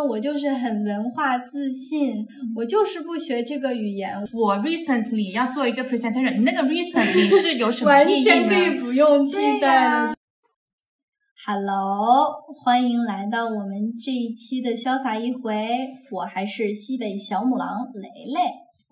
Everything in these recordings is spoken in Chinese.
我就是很文化自信，我就是不学这个语言。我 recently 要做一个 presentation，你那个 recently 是有什么完意义全可以？不用替对代呀的。Hello，欢迎来到我们这一期的潇洒一回，我还是西北小母狼雷雷。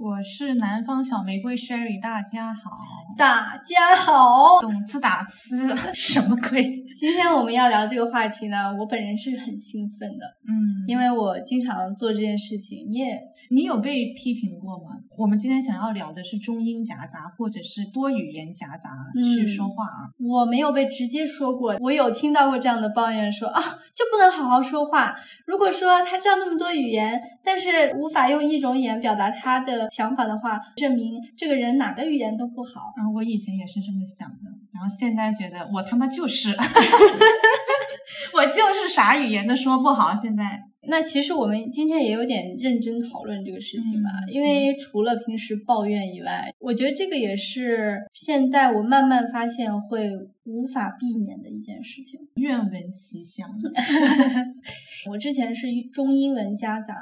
我是南方小玫瑰 Sherry，大家好。大家好，懂次打次，什么鬼？今天我们要聊这个话题呢，我本人是很兴奋的，嗯，因为我经常做这件事情，你也你有被批评过吗？我们今天想要聊的是中英夹杂或者是多语言夹杂去嗯说话啊。我没有被直接说过，我有听到过这样的抱怨说啊，就不能好好说话。如果说他知道那么多语言，但是无法用一种语言表达他的想法的话，证明这个人哪个语言都不好。嗯，我以前也是这么想的，然后现在觉得我他妈就是，我就是啥语言都说不好。现在，那其实我们今天也有点认真讨论这个事情吧，嗯因为除了平时抱怨以外，我觉得这个也是现在我慢慢发现会无法避免的一件事情。愿闻其详。我之前是中英文夹杂，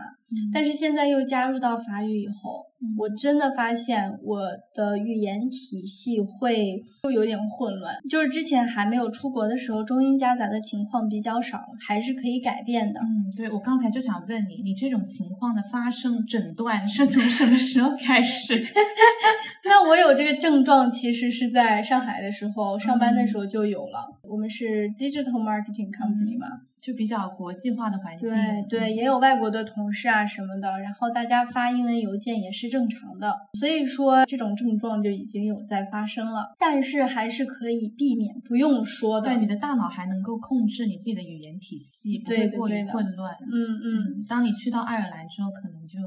但是现在又加入到法语以后，嗯我真的发现我的语言体系会会有点混乱。就是之前还没有出国的时候，中英夹杂的情况比较少，还是可以改变的。嗯，对，我刚才就想问你，你这种情况的发生诊断是从什么时候开始？那我有这个症状，其实是在上海的时候上班的时候就有了。我们是 digital marketing company 嘛，就比较国际化的环境。对对，也有外国的同事啊什么的，然后大家发英文邮件也是正常的，所以说这种症状就已经有在发生了，但是还是可以避免，不用说的。对，你的大脑还能够控制你自己的语言体系，不会过于混乱。嗯嗯，嗯，当你去到爱尔兰之后，可能就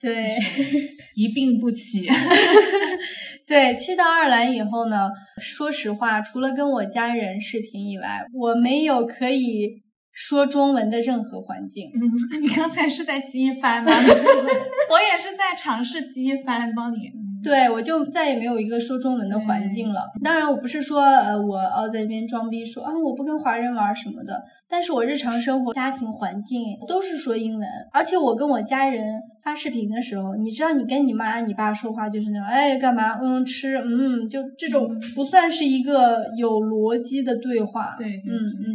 对就是 一病不起。对，去到爱尔兰以后呢，说实话，除了跟我家人视频以外，我没有可以说中文的任何环境。嗯，你刚才是在机翻吗？我也是在尝试机翻，帮你。嗯对，我就再也没有一个说中文的环境了。当然，我不是说呃，我要在这边装逼说啊，我不跟华人玩什么的。但是我日常生活、家庭环境都是说英文，而且我跟我家人发视频的时候，你知道，你跟你妈、你爸说话就是那种，哎，干嘛？嗯，吃，嗯，就这种不算是一个有逻辑的对话。对，对嗯嗯，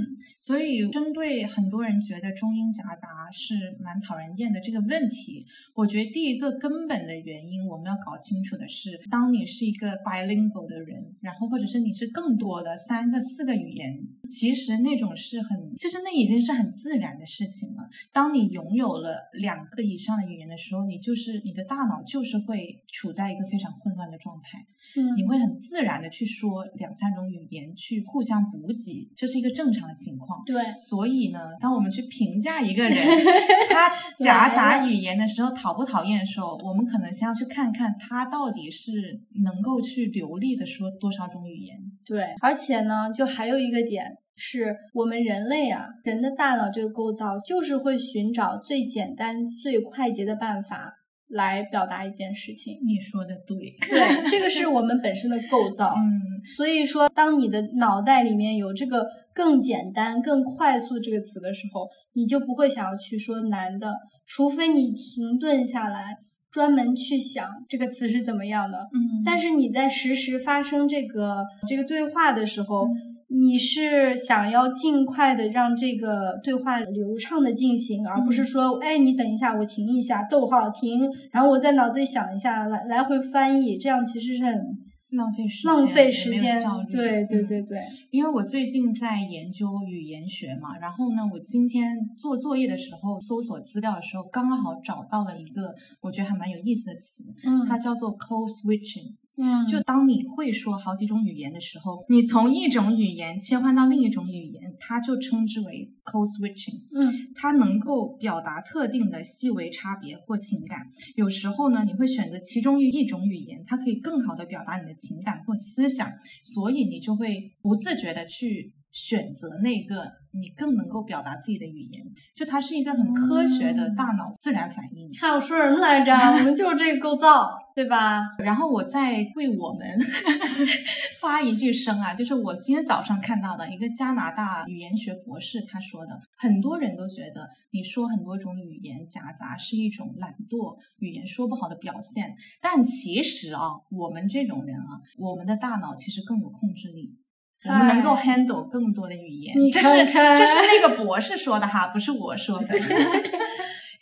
所以针对很多人觉得中英夹杂是蛮讨人厌的这个问题，我觉得第一个根本的原因，我们要搞清楚的是，当你是一个 bilingual 的人，然后或者是你是更多的三个、四个语言，其实那种是很，就是那已经是很自然的事情了。当你拥有了两个以上的语言的时候，你就是你的大脑就是会处在一个非常混乱的状态。嗯你会很自然的去说两三种语言，去互相补给，这是一个正常的情况。对，所以呢，当我们去评价一个人 他夹杂语言的时候讨不讨厌的时候，我们可能先要去看看他到底是能够去流利的说多少种语言。对，而且呢，就还有一个点是我们人类啊，人的大脑这个构造就是会寻找最简单、最快捷的办法来表达一件事情。你说的对，对，这个是我们本身的构造。嗯，所以说，当你的脑袋里面有这个更简单、更快速这个词的时候，你就不会想要去说难的，除非你停顿下来，专门去想这个词是怎么样的。嗯但是你在实时发生这个这个对话的时候，你是想要尽快的让这个对话流畅的进行，而不是说，哎，你等一下，我停一下，逗号停，然后我在脑子里想一下，来来回翻译，这样其实是很浪费时间，浪费时间。对对嗯对对，因为我最近在研究语言学嘛，然后呢，我今天做作业的时候搜索资料的时候，刚好找到了一个我觉得还蛮有意思的词，嗯它叫做 code switching。嗯，就当你会说好几种语言的时候，你从一种语言切换到另一种语言，它就称之为 code switching。嗯它能够表达特定的细微差别或情感。有时候呢，你会选择其中一种语言，它可以更好的表达你的情感或思想，所以你就会不自觉的去选择那个你更能够表达自己的语言。就它是一个很科学的大脑自然反应。还有说什么来着？我们就是这个构造。对吧？然后我再为我们 发一句声啊，就是我今天早上看到的一个加拿大语言学博士他说的，很多人都觉得你说很多种语言夹杂是一种懒惰、语言说不好的表现，但其实啊，我们这种人啊，我们的大脑其实更有控制力。我们能够 handle 更多的语言，你看看，这是那个博士说的哈，不是我说的。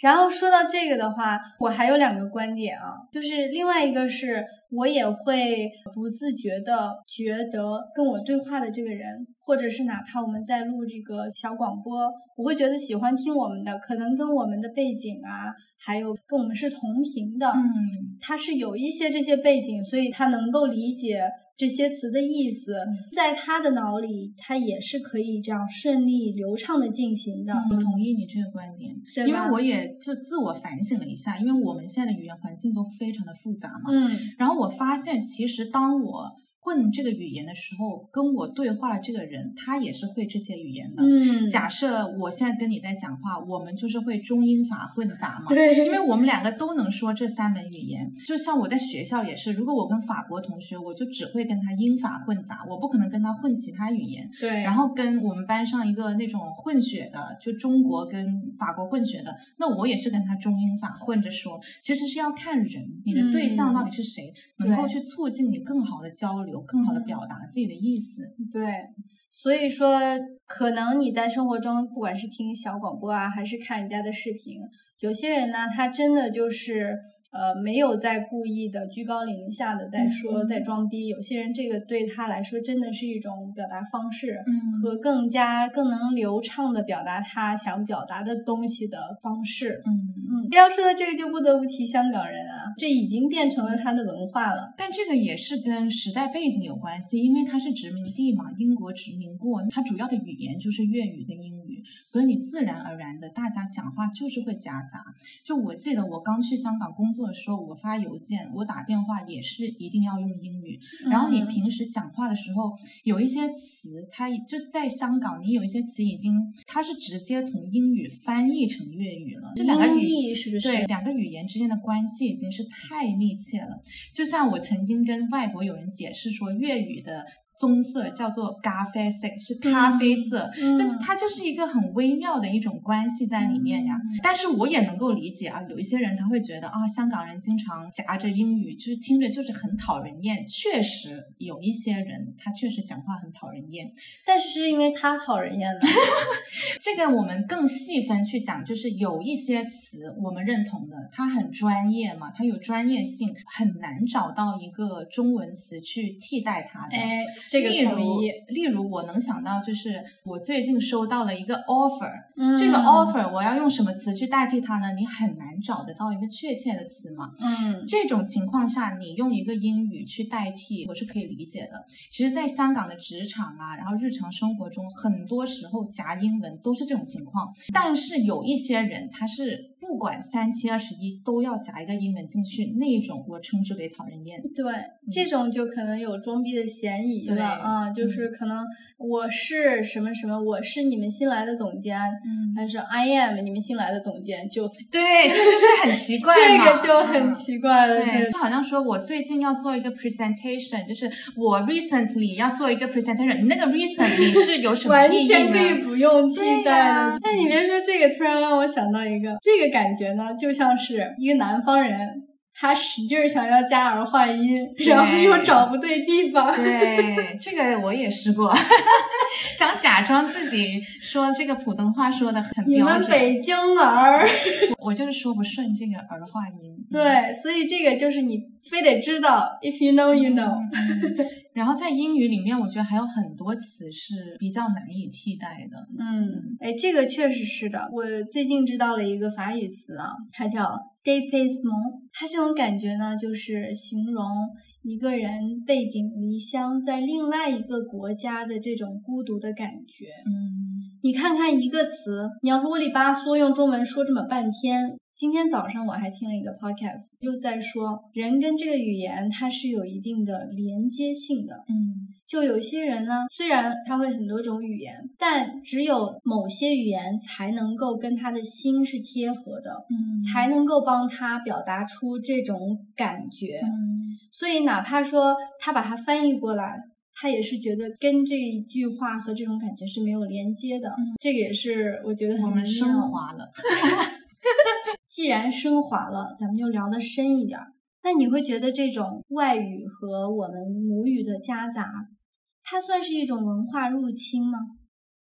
然后说到这个的话，我还有两个观点啊，就是另外一个是我也会不自觉的觉得跟我对话的这个人，或者是哪怕我们在录这个小广播，我会觉得喜欢听我们的，可能跟我们的背景啊，还有跟我们是同频的，嗯，他是有一些这些背景，所以他能够理解。这些词的意思，在他的脑里，他也是可以这样顺利流畅的进行的。我同意你这个观点，对因为我也就自我反省了一下，因为我们现在的语言环境都非常的复杂嘛。嗯，然后我发现，其实当我。混这个语言的时候，跟我对话的这个人，他也是会这些语言的。嗯，假设我现在跟你在讲话，我们就是会中英法混杂嘛。对，因为我们两个都能说这三门语言。就像我在学校也是，如果我跟法国同学，我就只会跟他英法混杂，我不可能跟他混其他语言。对。然后跟我们班上一个那种混血的，就中国跟法国混血的，那我也是跟他中英法混着说。其实是要看人，你的对象到底是谁，能够去促进你更好的交流。有更好的表达自己的意思，对，所以说可能你在生活中，不管是听小广播啊，还是看人家的视频，有些人呢，他真的就是。呃，没有在故意的居高临下的在说，在装逼。有些人这个对他来说真的是一种表达方式，嗯，和更加更能流畅的表达他想表达的东西的方式，嗯嗯。要说到这个，就不得不提香港人啊，这已经变成了他的文化了。但这个也是跟时代背景有关系，因为它是殖民地嘛，英国殖民过，它主要的语言就是粤语跟英语，所以你自然而然的大家讲话就是会夹杂。就我记得我刚去香港工作。的时候，我发邮件，我打电话也是一定要用英语。然后你平时讲话的时候，有一些词，它就是在香港，你有一些词已经它是直接从英语翻译成粤语了。这两个语是不是？对，两个语言之间的关系已经是太密切了。就像我曾经跟外国友人解释说，粤语的。棕色叫做咖啡色，是咖啡色，就它就是一个很微妙的一种关系在里面呀。但是我也能够理解啊，有一些人他会觉得啊，香港人经常夹着英语，就是听着就是很讨人厌。确实有一些人他确实讲话很讨人厌，但是是因为他讨人厌的。这个我们更细分去讲，就是有一些词我们认同的，它很专业嘛，它有专业性，很难找到一个中文词去替代它的。哎。这个例如，例如我能想到就是我最近收到了一个 offer，嗯，这个 offer 我要用什么词去代替它呢？你很难找得到一个确切的词嘛，嗯，这种情况下你用一个英语去代替，我是可以理解的。其实，在香港的职场啊，然后日常生活中，很多时候夹英文都是这种情况。但是有一些人他是不管三七二十一都要夹一个英文进去，那种我称之为讨人厌。对，这种就可能有装逼的嫌疑。了啊，就是可能我是什么什么，我是你们新来的总监，嗯，还是 I am 你们新来的总监，就对，这就是很奇怪这个就很奇怪了。对，就好像说我最近要做一个 presentation，就是我 recently 要做一个 presentation，你那个 recently 是有什么意义呢？完全可以不用替代的。但你别说这个，突然让我想到一个，这个感觉呢，就像是一个南方人。他使劲想要加儿化音，然后又找不对地方。对，这个我也试过，想假装自己说这个普通话说的很标准。你们北京儿？我就是说不顺这个儿化音。对，所以这个就是你非得知道，if you know, you know。然后在英语里面，我觉得还有很多词是比较难以替代的。嗯，哎，这个确实是的。我最近知道了一个法语词啊，它叫 dépassement。它这种感觉呢，就是形容一个人背井离乡，在另外一个国家的这种孤独的感觉。嗯，你看看一个词，你要啰里吧嗦用中文说这么半天。今天早上我还听了一个 podcast，又在说人跟这个语言它是有一定的连接性的。嗯就有些人呢，虽然他会很多种语言，但只有某些语言才能够跟他的心是贴合的，嗯才能够帮他表达出这种感觉。嗯所以哪怕说他把它翻译过来，他也是觉得跟这一句话和这种感觉是没有连接的。这个也是我觉得很我们妙升华了。既然升华了，咱们就聊得深一点儿。那你会觉得这种外语和我们母语的夹杂，它算是一种文化入侵吗？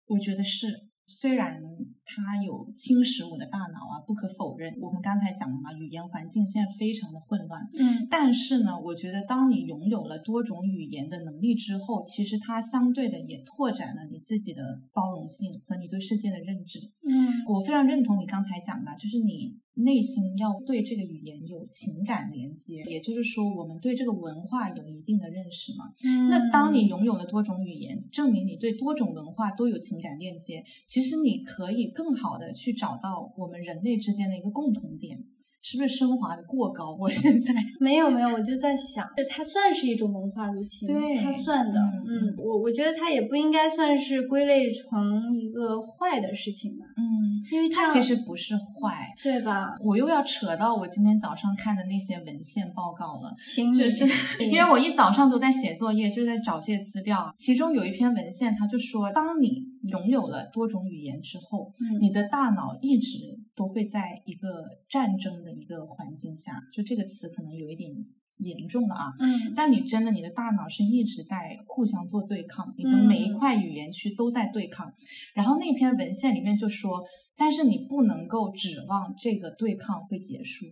我觉得是，虽然它有侵蚀我的大脑啊，不可否认。我们刚才讲了嘛，语言环境现在非常的混乱。嗯但是呢，我觉得当你拥有了多种语言的能力之后，其实它相对的也拓展了你自己的包容性和你对世界的认知。嗯我非常认同你刚才讲的，就是你内心要对这个语言有情感连接，也就是说，我们对这个文化有一定的认识嘛。嗯那当你拥有了多种语言，证明你对多种文化都有情感链接，其实你可以更好的去找到我们人类之间的一个共同点。是不是升华的过高？我现在没有没有，我就在想，这它算是一种文化入侵，对它算的。嗯嗯，我我觉得它也不应该算是归类成一个坏的事情吧，嗯，因为它其实不是坏。对吧？我又要扯到我今天早上看的那些文献报告了。就是因为我一早上都在写作业，就是在找这些资料。其中有一篇文献，他就说，当你拥有了多种语言之后，嗯你的大脑一直都会在一个战争的一个环境下，就这个词可能有一点严重了啊。嗯但你真的，你的大脑是一直在互相做对抗，你的嗯每一块语言区都在对抗。然后那篇文献里面就说，但是你不能够指望这个对抗会结束，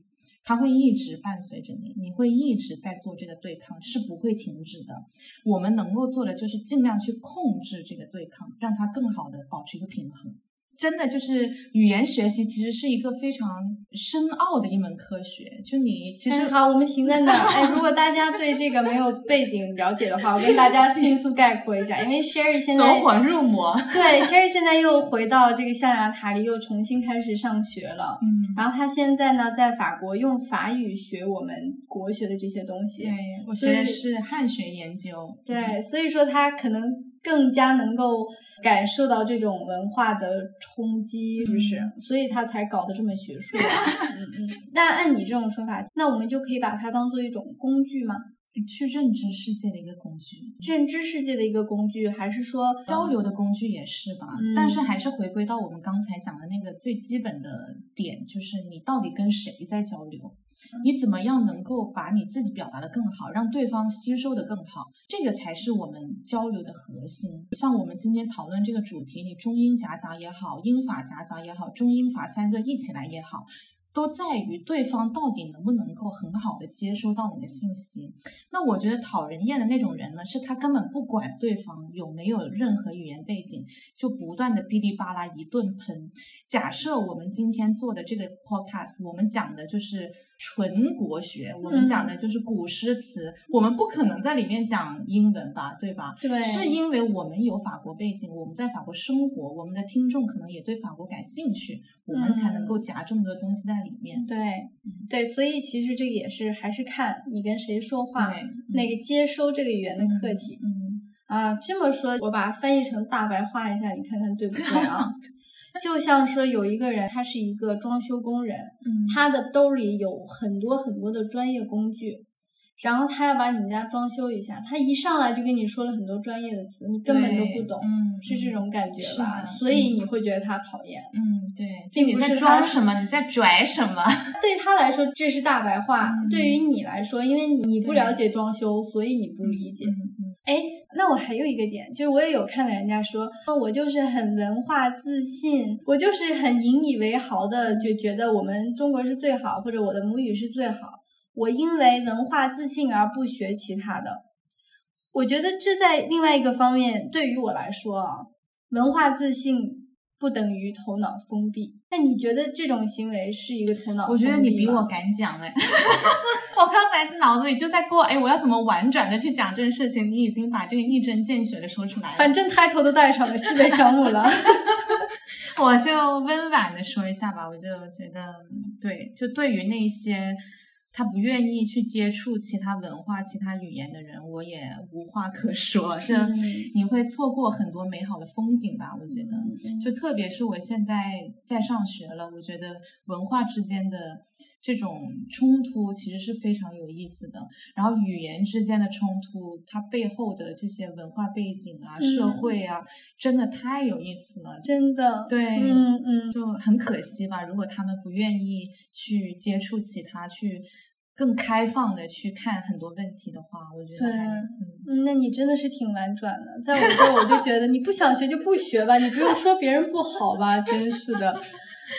它会一直伴随着你，你会一直在做这个对抗，是不会停止的。我们能够做的就是尽量去控制这个对抗，让它更好的保持一个平衡。真的就是语言学习，其实是一个非常深奥的一门科学。就你其实嗯好，我们停在那儿。哎，如果大家对这个没有背景了解的话，我跟大家迅速概括一下。因为 Sherry 现在走火入魔。对 Sherry 现在又回到这个象牙塔里，又重新开始上学了。嗯，然后他现在呢，在法国用法语学我们国学的这些东西。对，我学的是汉学研究。对，所以说他可能更加能够感受到这种文化的冲击，是不是？所以他才搞得这么学术、啊。嗯嗯。那按你这种说法，那我们就可以把它当做一种工具吗？去认知世界的一个工具，认知世界的一个工具，还是说交流的工具也是吧？嗯但是还是回归到我们刚才讲的那个最基本的点，就是你到底跟谁在交流？你怎么样能够把你自己表达的更好，让对方吸收的更好？这个才是我们交流的核心。像我们今天讨论这个主题，你中英夹杂也好，英法夹杂也好，中英法三个一起来也好。都在于对方到底能不能够很好的接收到你的信息。那我觉得讨人厌的那种人呢，是他根本不管对方有没有任何语言背景，就不断的哔哩吧啦一顿喷。假设我们今天做的这个 podcast，我们讲的就是纯国学，我们讲的就是古诗词，我们不可能在里面讲英文吧，对吧？对是因为我们有法国背景，我们在法国生活，我们的听众可能也对法国感兴趣，我们才能够夹这么多东西在里面。对对，所以其实这个也是还是看你跟谁说话，对那个接收这个语言的课题。嗯，啊，这么说，我把它翻译成大白话一下，你看看对不对啊？就像说有一个人，他是一个装修工人，嗯他的兜里有很多很多的专业工具，然后他要把你们家装修一下，他一上来就跟你说了很多专业的词，你根本都不懂，嗯，是这种感觉吧？所以你会觉得他讨厌。嗯，对，就你在并不是装什么，你在拽什么？对他来说这是大白话，嗯对于你来说，因为你不了解装修，所以你不理解。嗯哎，那我还有一个点，就是我也有看到人家说，我就是很文化自信，我就是很引以为豪的，就觉得我们中国是最好，或者我的母语是最好。我因为文化自信而不学其他的。我觉得这在另外一个方面，对于我来说啊，文化自信不等于头脑封闭。那你觉得这种行为是一个头脑？我觉得你比我敢讲哎，我刚才在脑子里就在过哎，我要怎么婉转的去讲这件事情？你已经把这个一针见血的说出来了。反正抬头都带上了西北小母了，我就温婉的说一下吧。我就觉得，对，就对于那些。他不愿意去接触其他文化、其他语言的人，我也无话可说。是，你会错过很多美好的风景吧？我觉得，就特别是我现在在上学了，我觉得文化之间的这种冲突其实是非常有意思的。然后语言之间的冲突，它背后的这些文化背景啊、社会啊，真的太有意思了。真的，对，嗯嗯，就很可惜吧。如果他们不愿意去接触其他，去。更开放的去看很多问题的话，我觉得，嗯，那你真的是挺婉转的。在我这，我就觉得你不想学就不学吧，你不用说别人不好吧，真是的。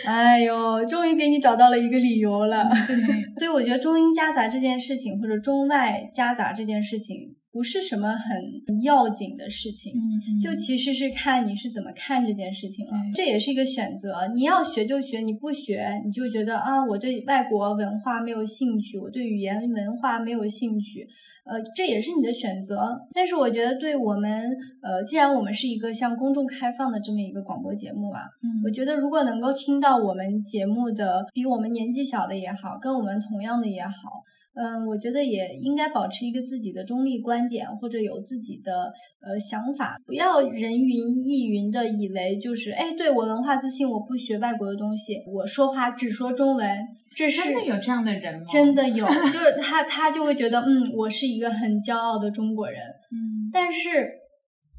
哎呦，终于给你找到了一个理由了。所以我觉得中英夹杂这件事情，或者中外夹杂这件事情。不是什么很要紧的事情，就其实是看你是怎么看这件事情了。这也是一个选择，你要学就学，你不学你就觉得啊，我对外国文化没有兴趣，我对语言文化没有兴趣，呃，这也是你的选择。但是我觉得，对我们，呃，既然我们是一个向公众开放的这么一个广播节目啊，我觉得如果能够听到我们节目的比我们年纪小的也好，跟我们同样的也好。嗯，我觉得也应该保持一个自己的中立观点，或者有自己的呃想法，不要人云亦云的以为就是哎，对我文化自信，我不学外国的东西，我说话只说中文，这是真的有这样的人吗？真的有，就是他他就会觉得嗯，我是一个很骄傲的中国人，嗯，但是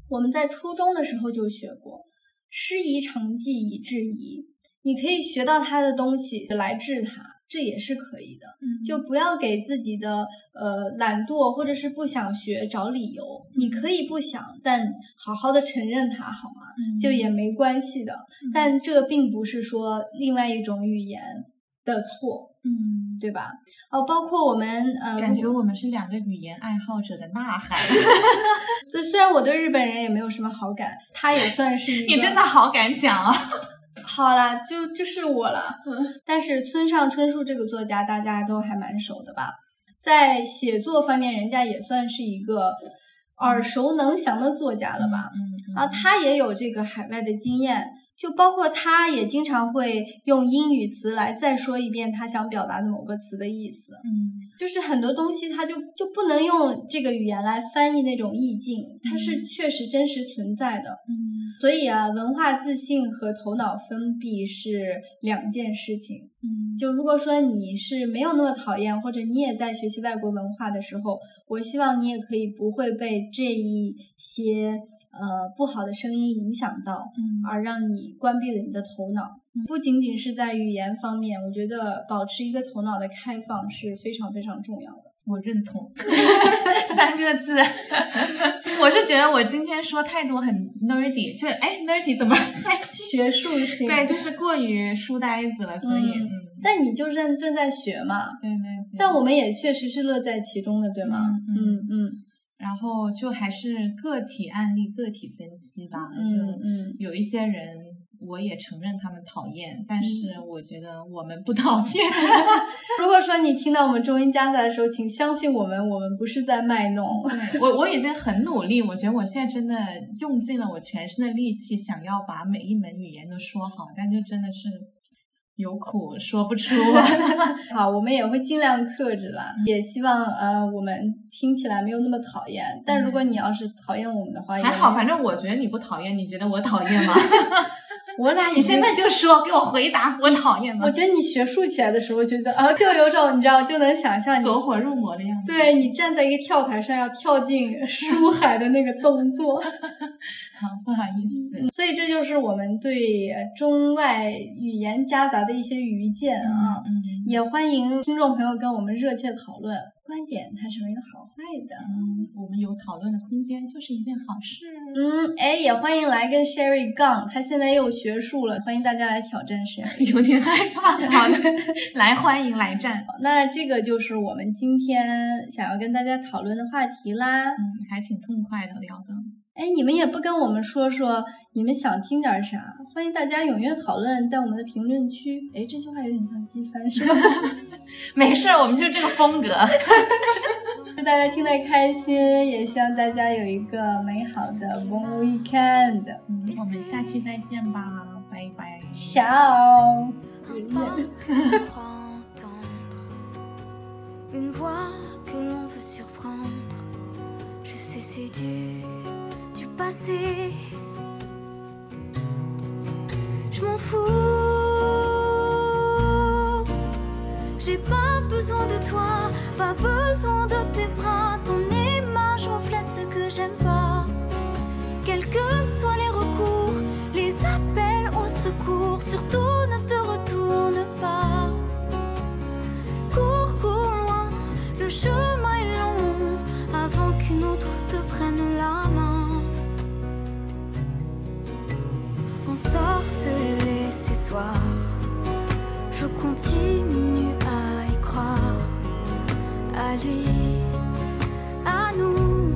我们在初中的时候就学过，师夷长技以制夷，你可以学到他的东西来治他。这也是可以的，就不要给自己的呃懒惰或者是不想学找理由。你可以不想，但好好的承认它好吗？就也没关系的。但这并不是说另外一种语言的错，嗯，对吧？哦，包括我们呃，感觉我们是两个语言爱好者的呐喊。所以虽然我对日本人也没有什么好感，他也算是一个。你真的好敢讲啊！好啦，就就是我了。但是村上春树这个作家大家都还蛮熟的吧？在写作方面，人家也算是一个耳熟能详的作家了吧？嗯，啊，他也有这个海外的经验，就包括他也经常会用英语词来再说一遍他想表达的某个词的意思。嗯，就是很多东西他就就不能用这个语言来翻译那种意境，它是确实真实存在的。嗯。所以啊，文化自信和头脑封闭是两件事情。嗯，就如果说你是没有那么讨厌，或者你也在学习外国文化的时候，我希望你也可以不会被这一些呃不好的声音影响到，嗯，而让你关闭了你的头脑。不仅仅是在语言方面，我觉得保持一个头脑的开放是非常非常重要的。我认同 三个字，我是觉得我今天说太多很 nerdy，就是哎 nerdy 怎么 学术性？对，就是过于书呆子了，所以。但你就认正在学嘛？对对。但我们也确实是乐在其中的，对吗？嗯嗯。然后就还是个体案例、个体分析吧。嗯嗯。有一些人。我也承认他们讨厌，但是我觉得我们不讨厌。如果说你听到我们中英夹杂的时候，请相信我们，我们不是在卖弄。我我已经很努力，我觉得我现在真的用尽了我全身的力气，想要把每一门语言都说好，但就真的是有苦说不出。好，我们也会尽量克制了，也希望呃我们听起来没有那么讨厌。但如果你要是讨厌我们的话，还好，反正我觉得你不讨厌，你觉得我讨厌吗？我俩，你现在就说，给我回答，我讨厌吗？我觉得你学术起来的时候，觉得啊，就有种你知道，就能想象你走火入魔的样子。对你站在一个跳台上要跳进书海的那个动作。好，不好意思。所以这就是我们对中外语言夹杂的一些愚见啊，也欢迎听众朋友跟我们热切讨论。观点它是没有好坏的，嗯，我们有讨论的空间就是一件好事。嗯，哎，也欢迎来跟 Sherry 杠，他现在又学术了，欢迎大家来挑战 Sherry，有点害怕。好的，来欢迎来战。那这个就是我们今天想要跟大家讨论的话题啦。嗯，还挺痛快的聊的。哎，你们也不跟我们说说你们想听点啥？欢迎大家踊跃讨论，在我们的评论区。哎，这句话有点像机翻，是吧？没事儿，我们就这个风格。祝大家听得开心，也希望大家有一个美好的 Bon Weekend。嗯，我们下期再见吧，拜拜。Ciao。Je m'en fous. J'ai pas besoin de toi, pas besoin Je continue à y croire, à lui, à nous.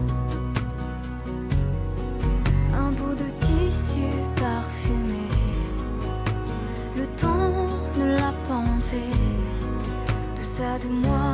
Un bout de tissu parfumé, le temps ne l'a pas enlevé de ça, de moi,